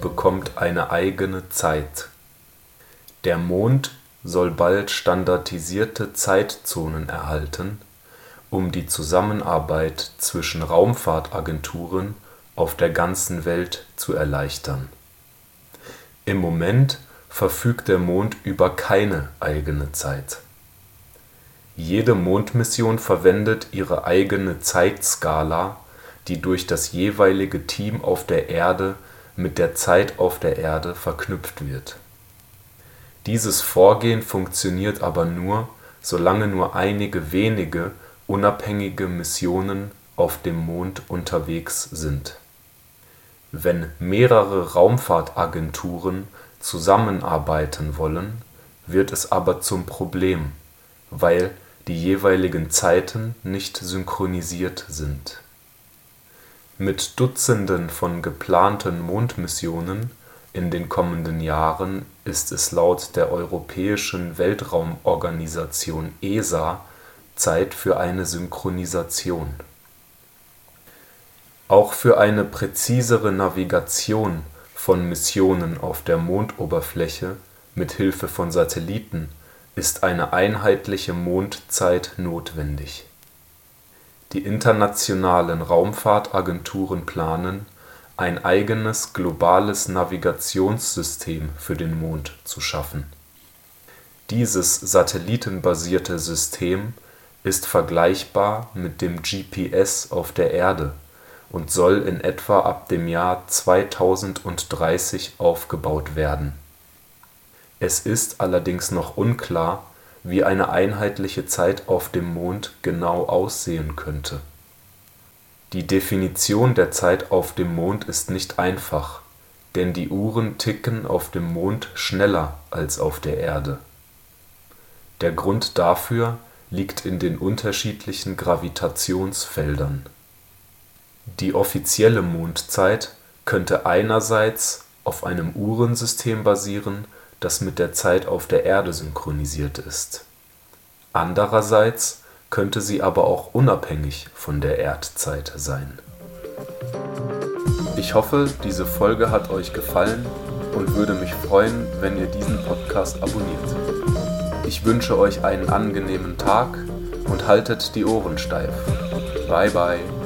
bekommt eine eigene Zeit. Der Mond soll bald standardisierte Zeitzonen erhalten, um die Zusammenarbeit zwischen Raumfahrtagenturen auf der ganzen Welt zu erleichtern. Im Moment verfügt der Mond über keine eigene Zeit. Jede Mondmission verwendet ihre eigene Zeitskala die durch das jeweilige Team auf der Erde mit der Zeit auf der Erde verknüpft wird. Dieses Vorgehen funktioniert aber nur, solange nur einige wenige unabhängige Missionen auf dem Mond unterwegs sind. Wenn mehrere Raumfahrtagenturen zusammenarbeiten wollen, wird es aber zum Problem, weil die jeweiligen Zeiten nicht synchronisiert sind mit Dutzenden von geplanten Mondmissionen in den kommenden Jahren ist es laut der Europäischen Weltraumorganisation ESA Zeit für eine Synchronisation. Auch für eine präzisere Navigation von Missionen auf der Mondoberfläche mit Hilfe von Satelliten ist eine einheitliche Mondzeit notwendig die internationalen Raumfahrtagenturen planen, ein eigenes globales Navigationssystem für den Mond zu schaffen. Dieses satellitenbasierte System ist vergleichbar mit dem GPS auf der Erde und soll in etwa ab dem Jahr 2030 aufgebaut werden. Es ist allerdings noch unklar wie eine einheitliche Zeit auf dem Mond genau aussehen könnte. Die Definition der Zeit auf dem Mond ist nicht einfach, denn die Uhren ticken auf dem Mond schneller als auf der Erde. Der Grund dafür liegt in den unterschiedlichen Gravitationsfeldern. Die offizielle Mondzeit könnte einerseits auf einem Uhrensystem basieren das mit der Zeit auf der Erde synchronisiert ist. Andererseits könnte sie aber auch unabhängig von der Erdzeit sein. Ich hoffe, diese Folge hat euch gefallen und würde mich freuen, wenn ihr diesen Podcast abonniert. Ich wünsche euch einen angenehmen Tag und haltet die Ohren steif. Bye bye.